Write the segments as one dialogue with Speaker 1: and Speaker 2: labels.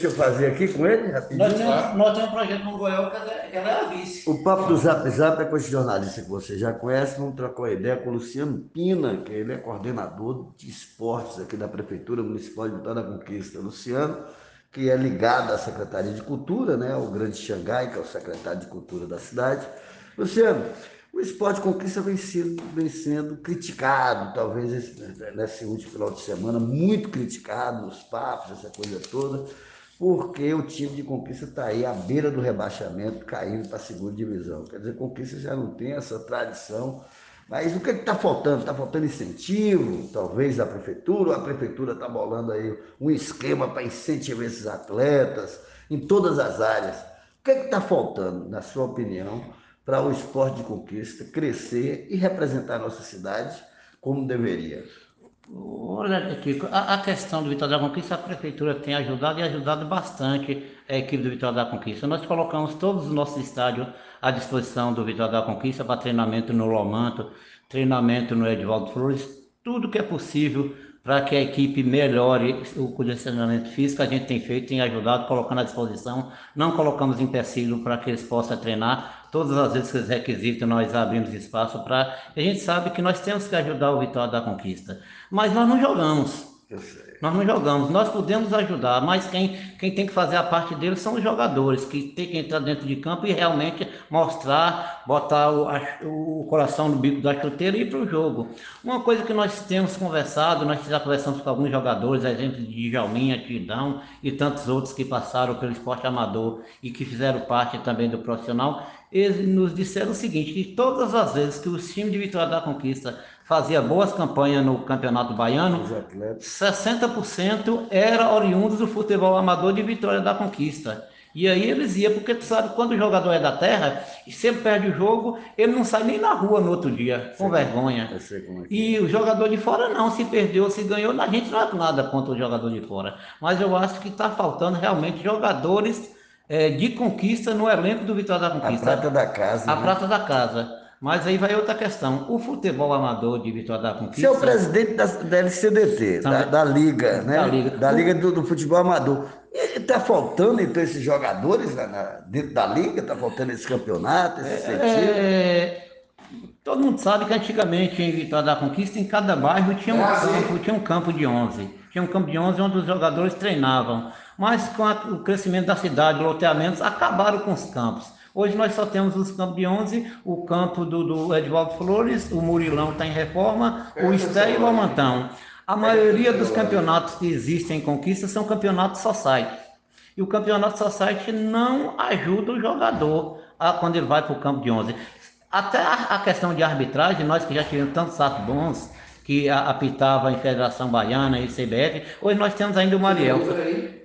Speaker 1: Deixa eu fazer aqui com ele, rapidinho.
Speaker 2: Nós temos, nós temos um projeto no Goiás que ela- é a vice.
Speaker 1: O papo do Zap Zap é com esse jornalista que você já conhece. Vamos trocar uma ideia com o Luciano Pina, que ele é coordenador de esportes aqui da Prefeitura Municipal de Vitória da Conquista. Luciano, que é ligado à Secretaria de Cultura, né? O Grande Xangai, que é o secretário de Cultura da cidade. Luciano, o esporte conquista vem sendo, vem sendo criticado, talvez esse, nesse último final de semana, muito criticado nos papos, essa coisa toda porque o time de Conquista está aí à beira do rebaixamento, caindo para a segunda divisão. Quer dizer, Conquista já não tem essa tradição. Mas o que está faltando? Está faltando incentivo, talvez, da prefeitura, ou a prefeitura está bolando aí um esquema para incentivar esses atletas em todas as áreas. O que está faltando, na sua opinião, para o esporte de conquista crescer e representar a nossa cidade como deveria?
Speaker 2: Olha, Kiko, a, a questão do Vitória da Conquista, a prefeitura tem ajudado e ajudado bastante a equipe do Vitória da Conquista. Nós colocamos todos os nossos estádios à disposição do Vitória da Conquista para treinamento no Lomanto, treinamento no Edvaldo Flores, tudo que é possível para que a equipe melhore o condicionamento físico, a gente tem feito, tem ajudado, colocando à disposição. Não colocamos empecilho para que eles possam treinar. Todas as vezes que eles requisitam, nós abrimos espaço para. A gente sabe que nós temos que ajudar o Vitória da Conquista. Mas nós não jogamos.
Speaker 1: Eu sei.
Speaker 2: Nós não jogamos, nós podemos ajudar, mas quem, quem tem que fazer a parte deles são os jogadores, que tem que entrar dentro de campo e realmente mostrar, botar o, a- o coração no bico da chuteira e ir para o jogo. Uma coisa que nós temos conversado, nós já conversamos com alguns jogadores, exemplo de Jalminha, Tidão e tantos outros que passaram pelo esporte amador e que fizeram parte também do profissional, eles nos disseram o seguinte, que todas as vezes que os times de Vitória da Conquista fazia boas campanhas no Campeonato Baiano,
Speaker 1: Os atletas.
Speaker 2: 60% era oriundos do futebol amador de Vitória da Conquista. E aí eles iam, porque tu sabe, quando o jogador é da terra e sempre perde o jogo, ele não sai nem na rua no outro dia, com vergonha.
Speaker 1: Sei como é que
Speaker 2: E o jogador de fora não, se perdeu, se ganhou, a gente não é nada contra o jogador de fora. Mas eu acho que está faltando realmente jogadores eh, de conquista no elenco do Vitória da
Speaker 1: A
Speaker 2: Conquista.
Speaker 1: prata da casa.
Speaker 2: A
Speaker 1: né?
Speaker 2: prata da casa. Mas aí vai outra questão. O futebol amador de Vitória da Conquista.
Speaker 1: Você é o presidente da, da LCDT, da, da Liga, né?
Speaker 2: Da Liga.
Speaker 1: Da Liga do, do Futebol Amador. Está faltando, então, esses jogadores na- na- dentro da Liga? Está faltando esse campeonato, esse incentivo?
Speaker 2: É, todo mundo sabe que antigamente em Vitória da Conquista, em cada bairro tinha um campo, tinha um campo de 11. Tinha um campo de 11 onde os jogadores treinavam. Mas com a- o crescimento da cidade, loteamentos, acabaram com os campos. Hoje nós só temos os campos de 11, o campo do, do Edvaldo Flores, o Murilão está em reforma, o Esté e o Almantão. A maioria dos campeonatos que existem em Conquista são campeonatos society. E o campeonato society não ajuda o jogador a, quando ele vai para o campo de 11. Até a, a questão de arbitragem, nós que já tivemos tantos atos bons, que apitava em Federação Baiana e CBF, hoje nós temos ainda o Mariel.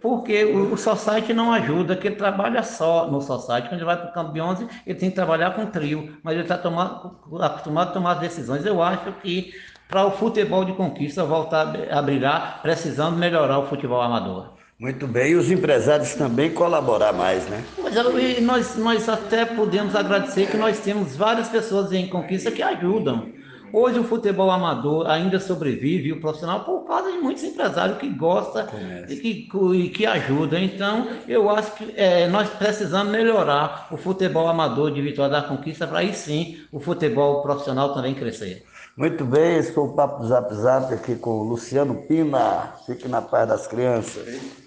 Speaker 2: Porque o, o Society não ajuda, que ele trabalha só no Society. Quando ele vai para o campo de 11, ele tem que trabalhar com trio, mas ele está acostumado a tomar as decisões. Eu acho que para o futebol de conquista voltar a brilhar, precisamos melhorar o futebol amador.
Speaker 1: Muito bem, e os empresários também colaborar mais, né?
Speaker 2: Mas eu- e nós, nós até podemos agradecer que nós temos várias pessoas em conquista que ajudam. Hoje o futebol amador ainda sobrevive, o profissional, por causa de muitos empresários que gostam e que, e que ajudam. Então, eu acho que eh, nós precisamos melhorar o futebol amador de Vitória da Conquista para aí sim o futebol profissional também crescer.
Speaker 1: Muito bem, esse foi o Papo do Zap Zap aqui com o Luciano Pina. Fique na paz das crianças.